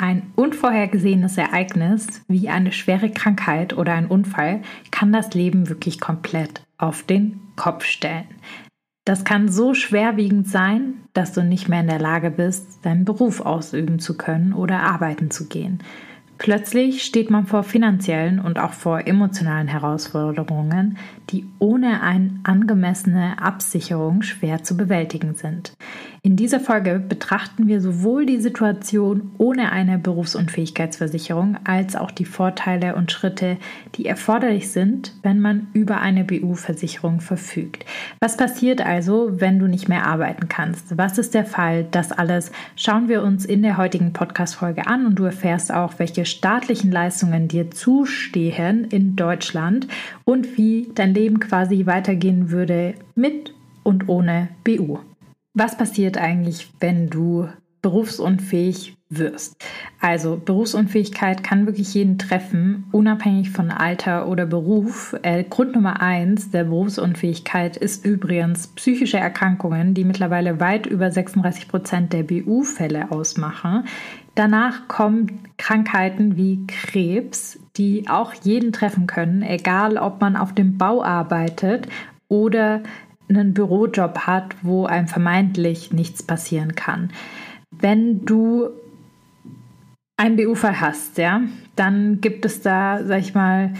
Ein unvorhergesehenes Ereignis wie eine schwere Krankheit oder ein Unfall kann das Leben wirklich komplett auf den Kopf stellen. Das kann so schwerwiegend sein, dass du nicht mehr in der Lage bist, deinen Beruf ausüben zu können oder arbeiten zu gehen. Plötzlich steht man vor finanziellen und auch vor emotionalen Herausforderungen, die ohne eine angemessene Absicherung schwer zu bewältigen sind. In dieser Folge betrachten wir sowohl die Situation ohne eine Berufsunfähigkeitsversicherung als auch die Vorteile und Schritte, die erforderlich sind, wenn man über eine BU-Versicherung verfügt. Was passiert also, wenn du nicht mehr arbeiten kannst? Was ist der Fall? Das alles schauen wir uns in der heutigen Podcast-Folge an und du erfährst auch, welche staatlichen Leistungen dir zustehen in Deutschland und wie dein Leben quasi weitergehen würde mit und ohne BU. Was passiert eigentlich, wenn du berufsunfähig wirst? Also Berufsunfähigkeit kann wirklich jeden treffen, unabhängig von Alter oder Beruf. Äh, Grund Nummer eins der Berufsunfähigkeit ist übrigens psychische Erkrankungen, die mittlerweile weit über 36 Prozent der BU-Fälle ausmachen. Danach kommen Krankheiten wie Krebs, die auch jeden treffen können, egal ob man auf dem Bau arbeitet oder einen Bürojob hat, wo einem vermeintlich nichts passieren kann. Wenn du ein BU-Fall hast, ja, dann gibt es da, sag ich mal,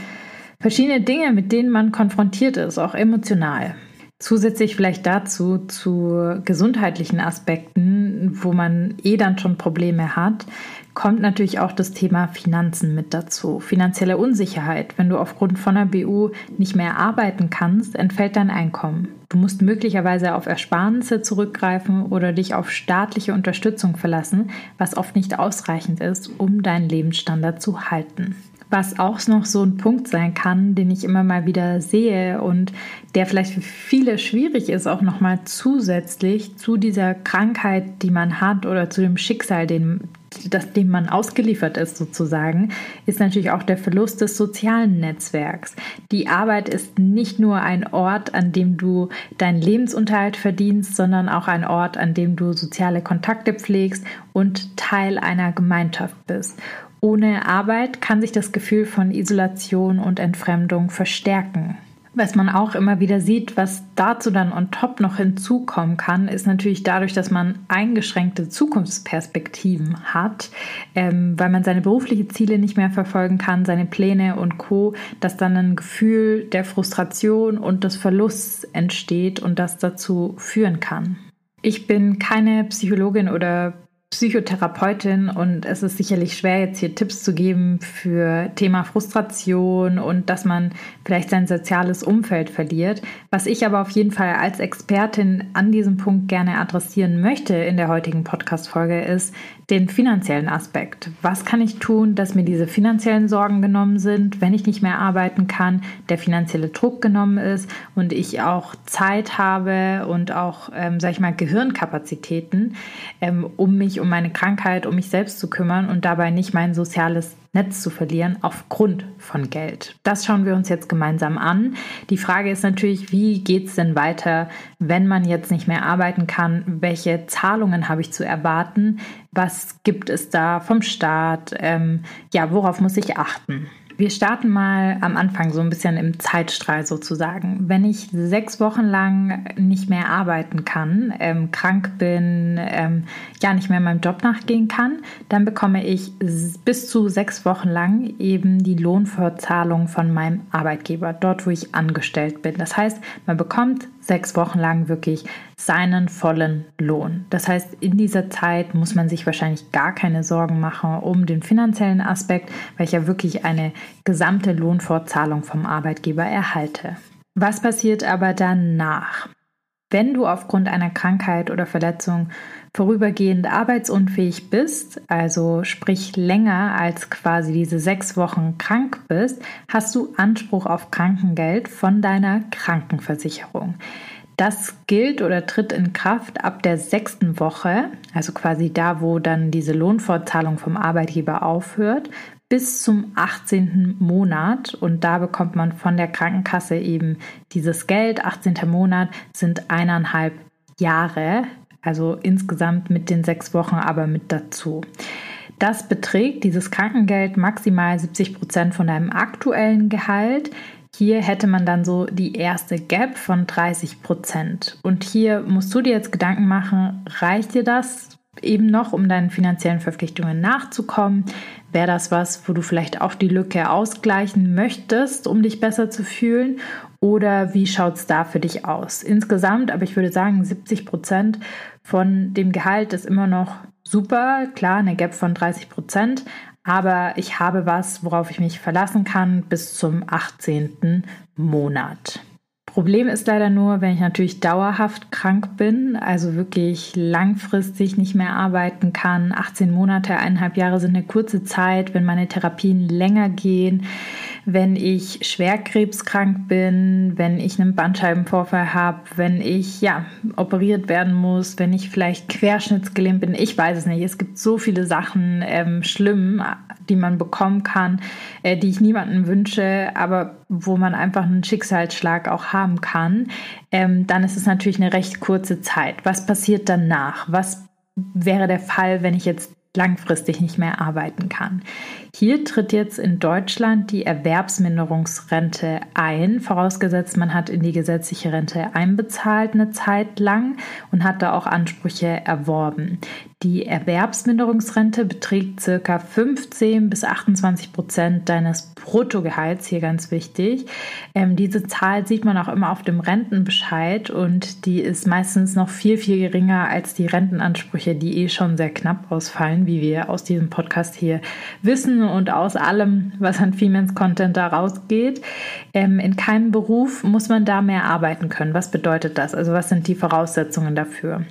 verschiedene Dinge, mit denen man konfrontiert ist, auch emotional. Zusätzlich vielleicht dazu zu gesundheitlichen Aspekten, wo man eh dann schon Probleme hat, kommt natürlich auch das Thema Finanzen mit dazu. Finanzielle Unsicherheit. Wenn du aufgrund von der BU nicht mehr arbeiten kannst, entfällt dein Einkommen. Du musst möglicherweise auf Ersparnisse zurückgreifen oder dich auf staatliche Unterstützung verlassen, was oft nicht ausreichend ist, um deinen Lebensstandard zu halten. Was auch noch so ein Punkt sein kann, den ich immer mal wieder sehe und der vielleicht für viele schwierig ist, auch nochmal zusätzlich zu dieser Krankheit, die man hat oder zu dem Schicksal, dem, das, dem man ausgeliefert ist sozusagen, ist natürlich auch der Verlust des sozialen Netzwerks. Die Arbeit ist nicht nur ein Ort, an dem du deinen Lebensunterhalt verdienst, sondern auch ein Ort, an dem du soziale Kontakte pflegst und Teil einer Gemeinschaft bist. Ohne Arbeit kann sich das Gefühl von Isolation und Entfremdung verstärken. Was man auch immer wieder sieht, was dazu dann on top noch hinzukommen kann, ist natürlich dadurch, dass man eingeschränkte Zukunftsperspektiven hat, ähm, weil man seine beruflichen Ziele nicht mehr verfolgen kann, seine Pläne und Co., dass dann ein Gefühl der Frustration und des Verlusts entsteht und das dazu führen kann. Ich bin keine Psychologin oder Psychotherapeutin und es ist sicherlich schwer, jetzt hier Tipps zu geben für Thema Frustration und dass man vielleicht sein soziales Umfeld verliert. Was ich aber auf jeden Fall als Expertin an diesem Punkt gerne adressieren möchte in der heutigen Podcast-Folge ist, den finanziellen Aspekt. Was kann ich tun, dass mir diese finanziellen Sorgen genommen sind, wenn ich nicht mehr arbeiten kann, der finanzielle Druck genommen ist und ich auch Zeit habe und auch, ähm, sag ich mal, Gehirnkapazitäten, ähm, um mich um meine Krankheit, um mich selbst zu kümmern und dabei nicht mein soziales Netz zu verlieren aufgrund von Geld. Das schauen wir uns jetzt gemeinsam an. Die Frage ist natürlich, wie geht es denn weiter, wenn man jetzt nicht mehr arbeiten kann? Welche Zahlungen habe ich zu erwarten? Was gibt es da vom Staat? Ähm, ja, worauf muss ich achten? Wir starten mal am Anfang so ein bisschen im Zeitstrahl sozusagen. Wenn ich sechs Wochen lang nicht mehr arbeiten kann, ähm, krank bin, ähm, ja nicht mehr meinem Job nachgehen kann, dann bekomme ich bis zu sechs Wochen lang eben die Lohnfortzahlung von meinem Arbeitgeber, dort wo ich angestellt bin. Das heißt, man bekommt sechs Wochen lang wirklich seinen vollen Lohn. Das heißt, in dieser Zeit muss man sich wahrscheinlich gar keine Sorgen machen um den finanziellen Aspekt, weil ich ja wirklich eine gesamte Lohnfortzahlung vom Arbeitgeber erhalte. Was passiert aber danach? Wenn du aufgrund einer Krankheit oder Verletzung vorübergehend arbeitsunfähig bist, also sprich länger als quasi diese sechs Wochen krank bist, hast du Anspruch auf Krankengeld von deiner Krankenversicherung. Das gilt oder tritt in Kraft ab der sechsten Woche, also quasi da, wo dann diese Lohnfortzahlung vom Arbeitgeber aufhört, bis zum 18. Monat. Und da bekommt man von der Krankenkasse eben dieses Geld. 18. Monat sind eineinhalb Jahre, also insgesamt mit den sechs Wochen aber mit dazu. Das beträgt dieses Krankengeld maximal 70 Prozent von deinem aktuellen Gehalt. Hier hätte man dann so die erste Gap von 30 Prozent. Und hier musst du dir jetzt Gedanken machen, reicht dir das eben noch, um deinen finanziellen Verpflichtungen nachzukommen? Wäre das was, wo du vielleicht auch die Lücke ausgleichen möchtest, um dich besser zu fühlen? Oder wie schaut es da für dich aus? Insgesamt, aber ich würde sagen, 70 Prozent von dem Gehalt ist immer noch super. Klar, eine Gap von 30 Prozent, aber ich habe was, worauf ich mich verlassen kann bis zum 18. Monat. Problem ist leider nur, wenn ich natürlich dauerhaft krank bin, also wirklich langfristig nicht mehr arbeiten kann. 18 Monate, eineinhalb Jahre sind eine kurze Zeit, wenn meine Therapien länger gehen wenn ich schwerkrebskrank bin, wenn ich einen Bandscheibenvorfall habe, wenn ich ja operiert werden muss, wenn ich vielleicht querschnittsgelähmt bin. Ich weiß es nicht. Es gibt so viele Sachen ähm, schlimm, die man bekommen kann, äh, die ich niemandem wünsche, aber wo man einfach einen Schicksalsschlag auch haben kann. Ähm, dann ist es natürlich eine recht kurze Zeit. Was passiert danach? Was wäre der Fall, wenn ich jetzt langfristig nicht mehr arbeiten kann. Hier tritt jetzt in Deutschland die Erwerbsminderungsrente ein, vorausgesetzt man hat in die gesetzliche Rente einbezahlt eine Zeit lang und hat da auch Ansprüche erworben. Die Erwerbsminderungsrente beträgt circa 15 bis 28 Prozent deines Bruttogehalts, hier ganz wichtig. Ähm, diese Zahl sieht man auch immer auf dem Rentenbescheid und die ist meistens noch viel, viel geringer als die Rentenansprüche, die eh schon sehr knapp ausfallen, wie wir aus diesem Podcast hier wissen und aus allem, was an Femens Content da rausgeht. Ähm, in keinem Beruf muss man da mehr arbeiten können. Was bedeutet das? Also was sind die Voraussetzungen dafür?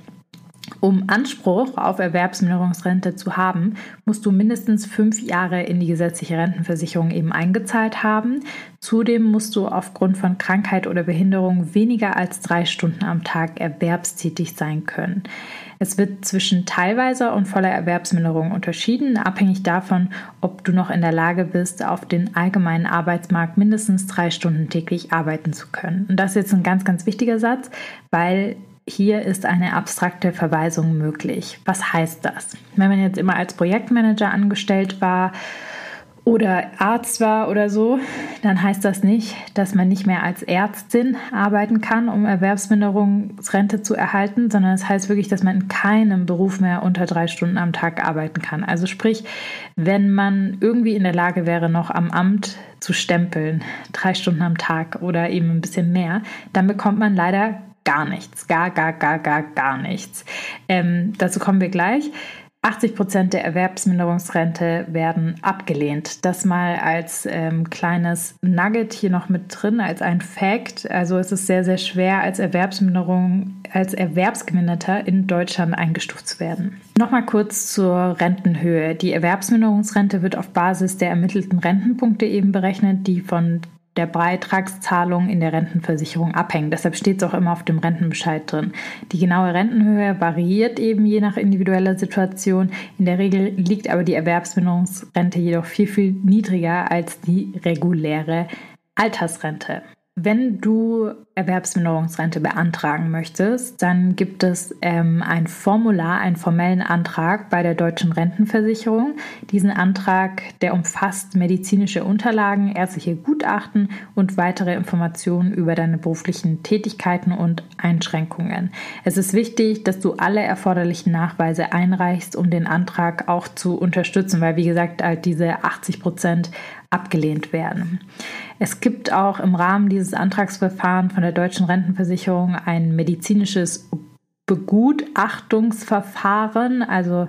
Um Anspruch auf Erwerbsminderungsrente zu haben, musst du mindestens fünf Jahre in die gesetzliche Rentenversicherung eben eingezahlt haben. Zudem musst du aufgrund von Krankheit oder Behinderung weniger als drei Stunden am Tag erwerbstätig sein können. Es wird zwischen teilweiser und voller Erwerbsminderung unterschieden, abhängig davon, ob du noch in der Lage bist, auf den allgemeinen Arbeitsmarkt mindestens drei Stunden täglich arbeiten zu können. Und das ist jetzt ein ganz, ganz wichtiger Satz, weil hier ist eine abstrakte Verweisung möglich. Was heißt das? Wenn man jetzt immer als Projektmanager angestellt war oder Arzt war oder so, dann heißt das nicht, dass man nicht mehr als Ärztin arbeiten kann, um Erwerbsminderungsrente zu erhalten, sondern es das heißt wirklich, dass man in keinem Beruf mehr unter drei Stunden am Tag arbeiten kann. Also sprich, wenn man irgendwie in der Lage wäre, noch am Amt zu stempeln, drei Stunden am Tag oder eben ein bisschen mehr, dann bekommt man leider gar nichts, gar, gar, gar, gar, gar nichts. Ähm, dazu kommen wir gleich. 80 Prozent der Erwerbsminderungsrente werden abgelehnt. Das mal als ähm, kleines Nugget hier noch mit drin, als ein Fact. Also es ist sehr, sehr schwer, als Erwerbsminderung, als Erwerbsgeminderter in Deutschland eingestuft zu werden. Nochmal kurz zur Rentenhöhe. Die Erwerbsminderungsrente wird auf Basis der ermittelten Rentenpunkte eben berechnet, die von der Beitragszahlung in der Rentenversicherung abhängen. Deshalb steht es auch immer auf dem Rentenbescheid drin. Die genaue Rentenhöhe variiert eben je nach individueller Situation. In der Regel liegt aber die Erwerbsminderungsrente jedoch viel, viel niedriger als die reguläre Altersrente. Wenn du Erwerbsminderungsrente beantragen möchtest, dann gibt es ähm, ein Formular, einen formellen Antrag bei der deutschen Rentenversicherung. Diesen Antrag, der umfasst medizinische Unterlagen, ärztliche Gutachten und weitere Informationen über deine beruflichen Tätigkeiten und Einschränkungen. Es ist wichtig, dass du alle erforderlichen Nachweise einreichst, um den Antrag auch zu unterstützen, weil wie gesagt halt diese 80 Prozent abgelehnt werden. Es gibt auch im Rahmen dieses Antragsverfahrens von der deutschen Rentenversicherung ein medizinisches Begutachtungsverfahren. Also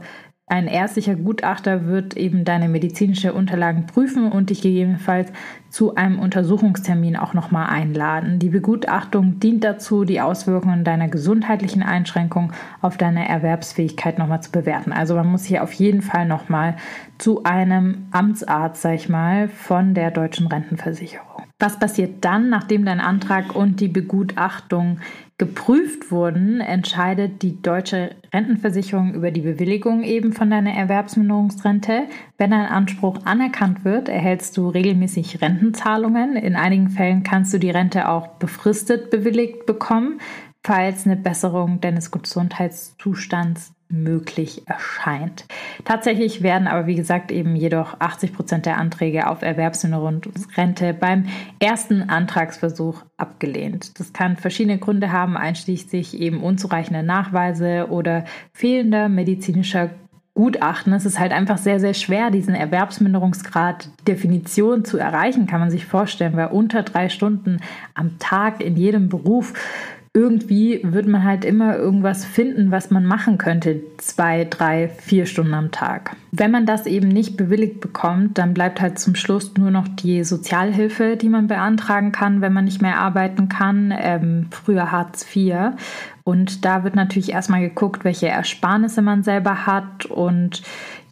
Ein ärztlicher Gutachter wird eben deine medizinische Unterlagen prüfen und dich gegebenenfalls zu einem Untersuchungstermin auch nochmal einladen. Die Begutachtung dient dazu, die Auswirkungen deiner gesundheitlichen Einschränkung auf deine Erwerbsfähigkeit nochmal zu bewerten. Also man muss hier auf jeden Fall nochmal zu einem Amtsarzt, sag ich mal, von der deutschen Rentenversicherung. Was passiert dann, nachdem dein Antrag und die Begutachtung geprüft wurden, entscheidet die deutsche Rentenversicherung über die Bewilligung eben von deiner Erwerbsminderungsrente. Wenn dein Anspruch anerkannt wird, erhältst du regelmäßig Rentenzahlungen. In einigen Fällen kannst du die Rente auch befristet bewilligt bekommen, falls eine Besserung deines Gesundheitszustands möglich erscheint. Tatsächlich werden aber, wie gesagt, eben jedoch 80 Prozent der Anträge auf Erwerbsminderungsrente beim ersten Antragsversuch abgelehnt. Das kann verschiedene Gründe haben, einschließlich eben unzureichende Nachweise oder fehlender medizinischer Gutachten. Es ist halt einfach sehr, sehr schwer, diesen Erwerbsminderungsgrad Definition zu erreichen, kann man sich vorstellen, weil unter drei Stunden am Tag in jedem Beruf irgendwie wird man halt immer irgendwas finden, was man machen könnte, zwei, drei, vier Stunden am Tag. Wenn man das eben nicht bewilligt bekommt, dann bleibt halt zum Schluss nur noch die Sozialhilfe, die man beantragen kann, wenn man nicht mehr arbeiten kann, ähm, früher Hartz IV. Und da wird natürlich erstmal geguckt, welche Ersparnisse man selber hat und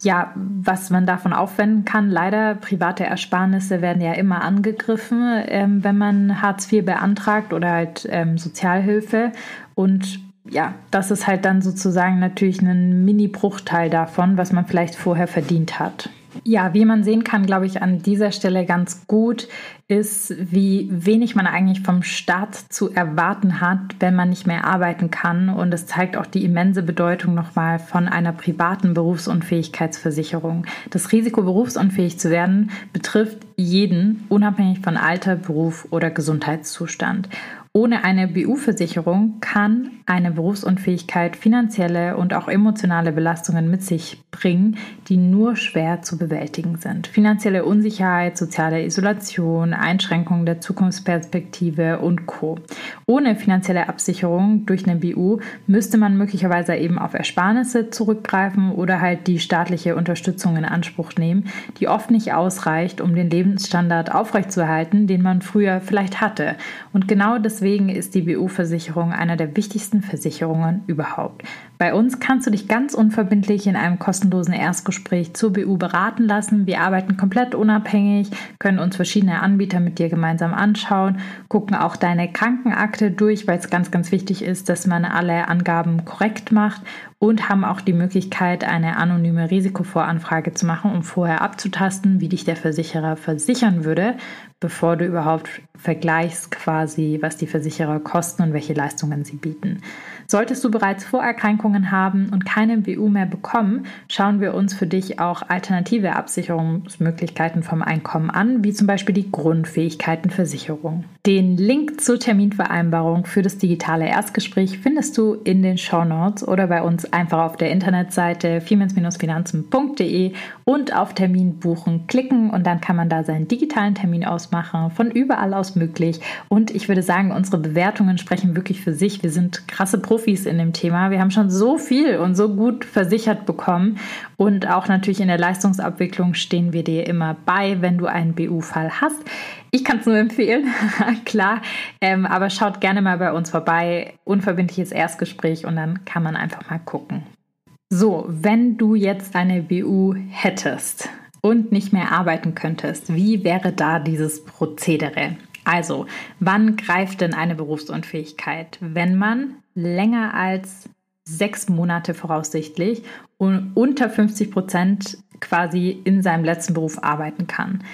ja, was man davon aufwenden kann. Leider, private Ersparnisse werden ja immer angegriffen, ähm, wenn man Hartz IV beantragt oder halt ähm, Sozialhilfe. Und ja, das ist halt dann sozusagen natürlich ein Mini-Bruchteil davon, was man vielleicht vorher verdient hat. Ja, wie man sehen kann, glaube ich, an dieser Stelle ganz gut ist, wie wenig man eigentlich vom Staat zu erwarten hat, wenn man nicht mehr arbeiten kann. Und es zeigt auch die immense Bedeutung nochmal von einer privaten Berufsunfähigkeitsversicherung. Das Risiko, berufsunfähig zu werden, betrifft jeden, unabhängig von Alter, Beruf oder Gesundheitszustand. Ohne eine BU-Versicherung kann eine Berufsunfähigkeit finanzielle und auch emotionale Belastungen mit sich bringen, die nur schwer zu bewältigen sind. Finanzielle Unsicherheit, soziale Isolation, Einschränkungen der Zukunftsperspektive und Co. Ohne finanzielle Absicherung durch eine BU müsste man möglicherweise eben auf Ersparnisse zurückgreifen oder halt die staatliche Unterstützung in Anspruch nehmen, die oft nicht ausreicht, um den Lebensstandard aufrechtzuerhalten, den man früher vielleicht hatte. Und genau deswegen Deswegen ist die BU-Versicherung einer der wichtigsten Versicherungen überhaupt. Bei uns kannst du dich ganz unverbindlich in einem kostenlosen Erstgespräch zur BU beraten lassen. Wir arbeiten komplett unabhängig, können uns verschiedene Anbieter mit dir gemeinsam anschauen, gucken auch deine Krankenakte durch, weil es ganz, ganz wichtig ist, dass man alle Angaben korrekt macht und haben auch die Möglichkeit, eine anonyme Risikovoranfrage zu machen, um vorher abzutasten, wie dich der Versicherer versichern würde, bevor du überhaupt vergleichst quasi, was die Versicherer kosten und welche Leistungen sie bieten. Solltest du bereits Vorerkrankungen haben und keine BU mehr bekommen, schauen wir uns für dich auch alternative Absicherungsmöglichkeiten vom Einkommen an, wie zum Beispiel die Grundfähigkeitenversicherung. Den Link zur Terminvereinbarung für das digitale Erstgespräch findest du in den Show Notes oder bei uns einfach auf der Internetseite fiemens-finanzen.de und auf Termin buchen klicken und dann kann man da seinen digitalen Termin ausmachen, von überall aus möglich. Und ich würde sagen, unsere Bewertungen sprechen wirklich für sich. Wir sind krasse Profis in dem Thema. Wir haben schon so viel und so gut versichert bekommen. Und auch natürlich in der Leistungsabwicklung stehen wir dir immer bei, wenn du einen BU-Fall hast. Ich kann es nur empfehlen, klar. Ähm, aber schaut gerne mal bei uns vorbei. Unverbindliches Erstgespräch und dann kann man einfach mal gucken. So, wenn du jetzt eine BU hättest und nicht mehr arbeiten könntest, wie wäre da dieses Prozedere? Also, wann greift denn eine Berufsunfähigkeit? Wenn man länger als sechs Monate voraussichtlich und unter 50 Prozent quasi in seinem letzten Beruf arbeiten kann.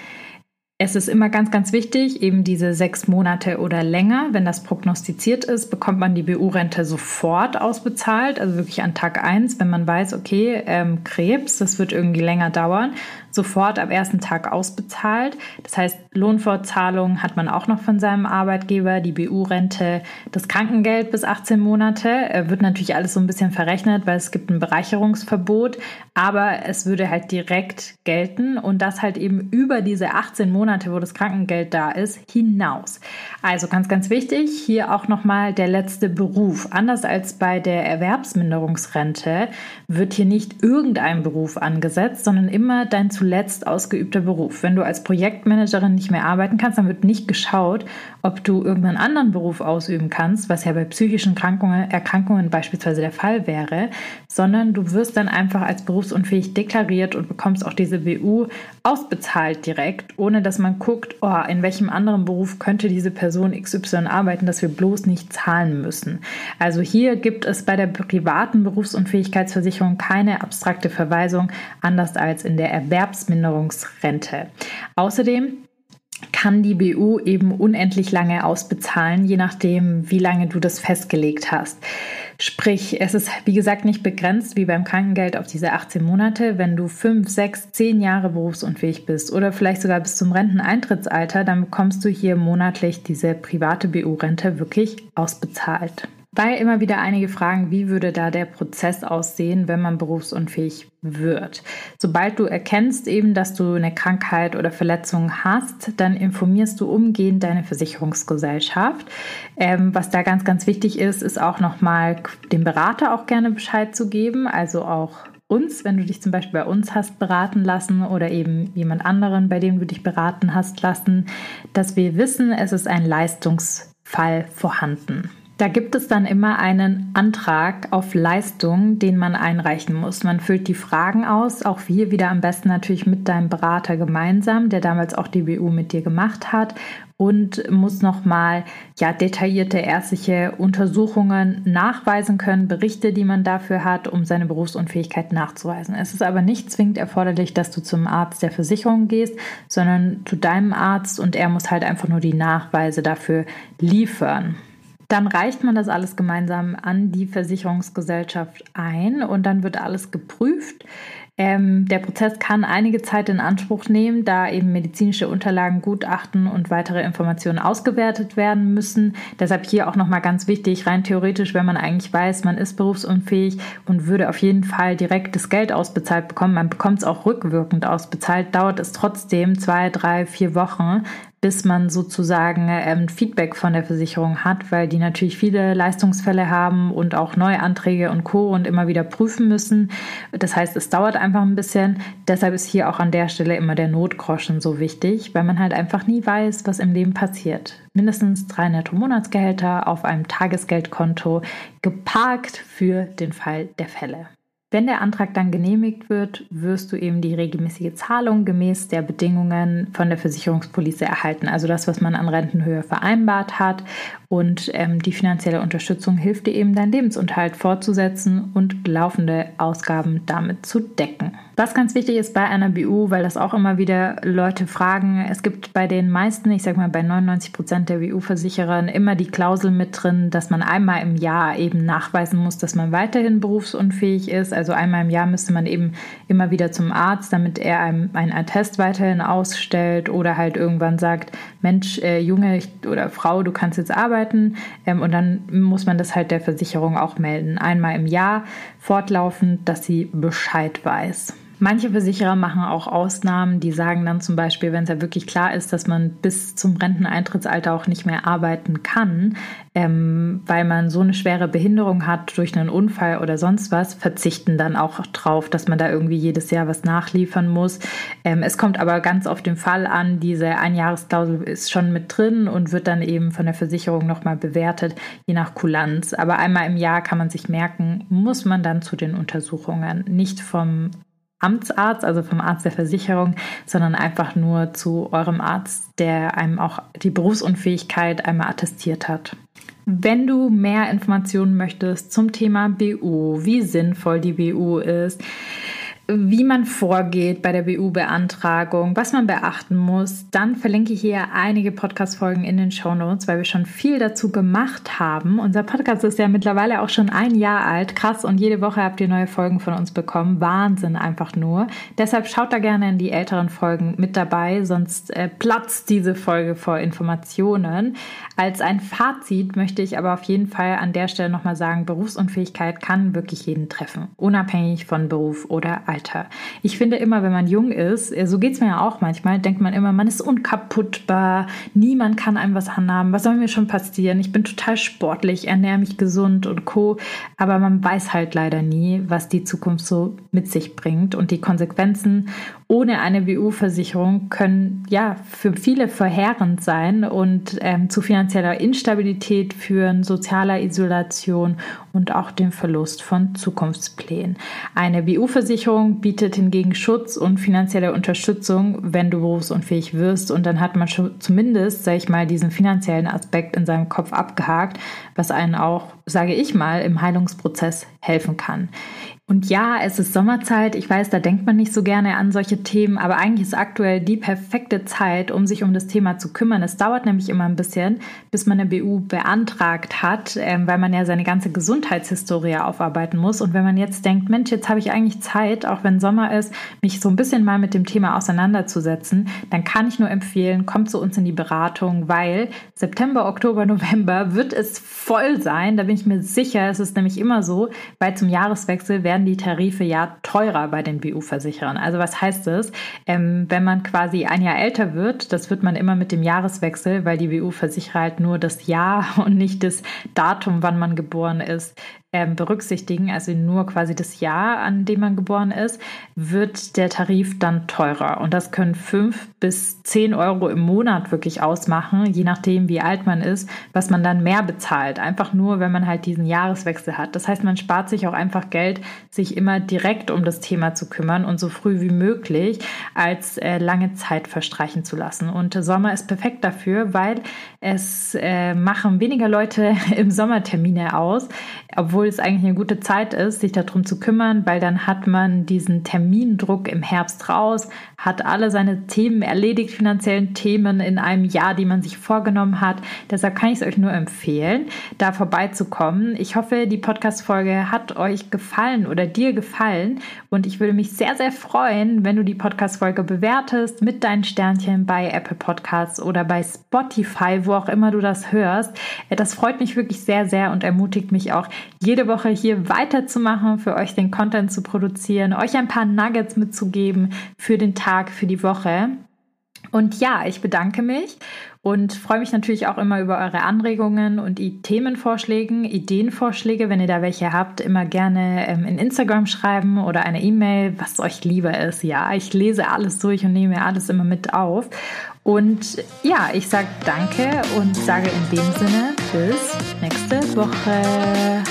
Es ist immer ganz, ganz wichtig, eben diese sechs Monate oder länger, wenn das prognostiziert ist, bekommt man die BU-Rente sofort ausbezahlt, also wirklich an Tag eins, wenn man weiß, okay, ähm, Krebs, das wird irgendwie länger dauern, sofort ab ersten Tag ausbezahlt. Das heißt, Lohnfortzahlung hat man auch noch von seinem Arbeitgeber, die BU-Rente, das Krankengeld bis 18 Monate. Äh, wird natürlich alles so ein bisschen verrechnet, weil es gibt ein Bereicherungsverbot, aber es würde halt direkt gelten und das halt eben über diese 18 Monate, wo das Krankengeld da ist, hinaus. Also ganz, ganz wichtig, hier auch nochmal der letzte Beruf. Anders als bei der Erwerbsminderungsrente wird hier nicht irgendein Beruf angesetzt, sondern immer dein zuletzt ausgeübter Beruf. Wenn du als Projektmanagerin nicht mehr arbeiten kannst, dann wird nicht geschaut, ob du irgendeinen anderen Beruf ausüben kannst, was ja bei psychischen Erkrankungen, Erkrankungen beispielsweise der Fall wäre, sondern du wirst dann einfach als berufsunfähig deklariert und bekommst auch diese BU ausbezahlt direkt, ohne dass man guckt, oh, in welchem anderen Beruf könnte diese Person XY arbeiten, dass wir bloß nicht zahlen müssen. Also hier gibt es bei der privaten Berufsunfähigkeitsversicherung keine abstrakte Verweisung, anders als in der Erwerbsminderungsrente. Außerdem kann die BU eben unendlich lange ausbezahlen, je nachdem, wie lange du das festgelegt hast. Sprich, es ist wie gesagt nicht begrenzt wie beim Krankengeld auf diese 18 Monate. Wenn du 5, 6, 10 Jahre berufsunfähig bist oder vielleicht sogar bis zum Renteneintrittsalter, dann bekommst du hier monatlich diese private BU-Rente wirklich ausbezahlt. Weil immer wieder einige fragen, wie würde da der Prozess aussehen, wenn man berufsunfähig wird. Sobald du erkennst eben, dass du eine Krankheit oder Verletzung hast, dann informierst du umgehend deine Versicherungsgesellschaft. Ähm, was da ganz, ganz wichtig ist, ist auch nochmal dem Berater auch gerne Bescheid zu geben, also auch uns, wenn du dich zum Beispiel bei uns hast beraten lassen oder eben jemand anderen, bei dem du dich beraten hast lassen, dass wir wissen, es ist ein Leistungsfall vorhanden. Da gibt es dann immer einen Antrag auf Leistung, den man einreichen muss. Man füllt die Fragen aus, auch hier wieder am besten natürlich mit deinem Berater gemeinsam, der damals auch die BU mit dir gemacht hat und muss nochmal ja, detaillierte ärztliche Untersuchungen nachweisen können, Berichte, die man dafür hat, um seine Berufsunfähigkeit nachzuweisen. Es ist aber nicht zwingend erforderlich, dass du zum Arzt der Versicherung gehst, sondern zu deinem Arzt und er muss halt einfach nur die Nachweise dafür liefern. Dann reicht man das alles gemeinsam an die Versicherungsgesellschaft ein und dann wird alles geprüft. Ähm, der Prozess kann einige Zeit in Anspruch nehmen, da eben medizinische Unterlagen, Gutachten und weitere Informationen ausgewertet werden müssen. Deshalb hier auch nochmal ganz wichtig, rein theoretisch, wenn man eigentlich weiß, man ist berufsunfähig und würde auf jeden Fall direkt das Geld ausbezahlt bekommen, man bekommt es auch rückwirkend ausbezahlt, dauert es trotzdem zwei, drei, vier Wochen, bis man sozusagen ähm, Feedback von der Versicherung hat, weil die natürlich viele Leistungsfälle haben und auch neue Anträge und Co. und immer wieder prüfen müssen. Das heißt, es dauert einfach ein bisschen. Deshalb ist hier auch an der Stelle immer der Notgroschen so wichtig, weil man halt einfach nie weiß, was im Leben passiert. Mindestens drei Netto-Monatsgehälter auf einem Tagesgeldkonto geparkt für den Fall der Fälle. Wenn der Antrag dann genehmigt wird, wirst du eben die regelmäßige Zahlung gemäß der Bedingungen von der Versicherungspolice erhalten. Also das, was man an Rentenhöhe vereinbart hat. Und ähm, die finanzielle Unterstützung hilft dir eben, deinen Lebensunterhalt fortzusetzen und laufende Ausgaben damit zu decken. Was ganz wichtig ist bei einer BU, weil das auch immer wieder Leute fragen, es gibt bei den meisten, ich sag mal bei 99 Prozent der BU-Versicherern immer die Klausel mit drin, dass man einmal im Jahr eben nachweisen muss, dass man weiterhin berufsunfähig ist. Also einmal im Jahr müsste man eben immer wieder zum Arzt, damit er einem einen Attest weiterhin ausstellt oder halt irgendwann sagt, Mensch, äh, Junge oder Frau, du kannst jetzt arbeiten. Ähm, und dann muss man das halt der Versicherung auch melden. Einmal im Jahr fortlaufend, dass sie Bescheid weiß. Manche Versicherer machen auch Ausnahmen, die sagen dann zum Beispiel, wenn es ja wirklich klar ist, dass man bis zum Renteneintrittsalter auch nicht mehr arbeiten kann, ähm, weil man so eine schwere Behinderung hat durch einen Unfall oder sonst was, verzichten dann auch drauf, dass man da irgendwie jedes Jahr was nachliefern muss. Ähm, es kommt aber ganz auf den Fall an, diese Einjahresklausel ist schon mit drin und wird dann eben von der Versicherung nochmal bewertet, je nach Kulanz. Aber einmal im Jahr kann man sich merken, muss man dann zu den Untersuchungen, nicht vom Amtsarzt, also vom Arzt der Versicherung, sondern einfach nur zu eurem Arzt, der einem auch die Berufsunfähigkeit einmal attestiert hat. Wenn du mehr Informationen möchtest zum Thema BU, wie sinnvoll die BU ist, wie man vorgeht bei der BU-Beantragung, was man beachten muss. Dann verlinke ich hier einige Podcast-Folgen in den Show Notes, weil wir schon viel dazu gemacht haben. Unser Podcast ist ja mittlerweile auch schon ein Jahr alt. Krass. Und jede Woche habt ihr neue Folgen von uns bekommen. Wahnsinn einfach nur. Deshalb schaut da gerne in die älteren Folgen mit dabei, sonst äh, platzt diese Folge vor Informationen. Als ein Fazit möchte ich aber auf jeden Fall an der Stelle nochmal sagen, Berufsunfähigkeit kann wirklich jeden treffen, unabhängig von Beruf oder Alter. Ich finde immer, wenn man jung ist, äh, so geht es mir ja auch manchmal, denkt man immer, man ist unkaputtbar, niemand kann einem was anhaben, was soll mir schon passieren? Ich bin total sportlich, ernähre mich gesund und co. Aber man weiß halt leider nie, was die Zukunft so mit sich bringt und die Konsequenzen ohne eine BU-Versicherung können ja für viele verheerend sein und ähm, zu finanzieller Instabilität führen, sozialer Isolation und auch dem Verlust von Zukunftsplänen. Eine BU-Versicherung bietet hingegen Schutz und finanzielle Unterstützung, wenn du berufsunfähig wirst und dann hat man schon zumindest, sage ich mal, diesen finanziellen Aspekt in seinem Kopf abgehakt, was einen auch, sage ich mal, im Heilungsprozess helfen kann. Und ja, es ist Sommerzeit. Ich weiß, da denkt man nicht so gerne an solche Themen, aber eigentlich ist aktuell die perfekte Zeit, um sich um das Thema zu kümmern. Es dauert nämlich immer ein bisschen, bis man eine BU beantragt hat, ähm, weil man ja seine ganze Gesundheitshistorie aufarbeiten muss. Und wenn man jetzt denkt, Mensch, jetzt habe ich eigentlich Zeit, auch wenn Sommer ist, mich so ein bisschen mal mit dem Thema auseinanderzusetzen, dann kann ich nur empfehlen, kommt zu uns in die Beratung, weil September, Oktober, November wird es voll sein. Da bin ich mir sicher. Es ist nämlich immer so, weil zum Jahreswechsel werden werden die Tarife ja teurer bei den BU-Versicherern. Also was heißt das? Ähm, wenn man quasi ein Jahr älter wird, das wird man immer mit dem Jahreswechsel, weil die BU-Versicherer halt nur das Jahr und nicht das Datum, wann man geboren ist, berücksichtigen, also nur quasi das Jahr, an dem man geboren ist, wird der Tarif dann teurer. Und das können fünf bis zehn Euro im Monat wirklich ausmachen, je nachdem, wie alt man ist, was man dann mehr bezahlt. Einfach nur, wenn man halt diesen Jahreswechsel hat. Das heißt, man spart sich auch einfach Geld, sich immer direkt um das Thema zu kümmern und so früh wie möglich als äh, lange Zeit verstreichen zu lassen. Und Sommer ist perfekt dafür, weil es äh, machen weniger Leute im Sommer Termine aus, obwohl obwohl es eigentlich eine gute Zeit ist, sich darum zu kümmern, weil dann hat man diesen Termindruck im Herbst raus, hat alle seine Themen erledigt, finanziellen Themen in einem Jahr, die man sich vorgenommen hat. Deshalb kann ich es euch nur empfehlen, da vorbeizukommen. Ich hoffe, die Podcast-Folge hat euch gefallen oder dir gefallen und ich würde mich sehr, sehr freuen, wenn du die Podcast-Folge bewertest mit deinen Sternchen bei Apple Podcasts oder bei Spotify, wo auch immer du das hörst. Das freut mich wirklich sehr, sehr und ermutigt mich auch, jede Woche hier weiterzumachen, für euch den Content zu produzieren, euch ein paar Nuggets mitzugeben für den Tag, für die Woche. Und ja, ich bedanke mich und freue mich natürlich auch immer über eure Anregungen und Themenvorschläge, Ideenvorschläge. Wenn ihr da welche habt, immer gerne ähm, in Instagram schreiben oder eine E-Mail, was euch lieber ist. Ja, ich lese alles durch und nehme alles immer mit auf. Und ja, ich sage danke und sage in dem Sinne bis nächste Woche.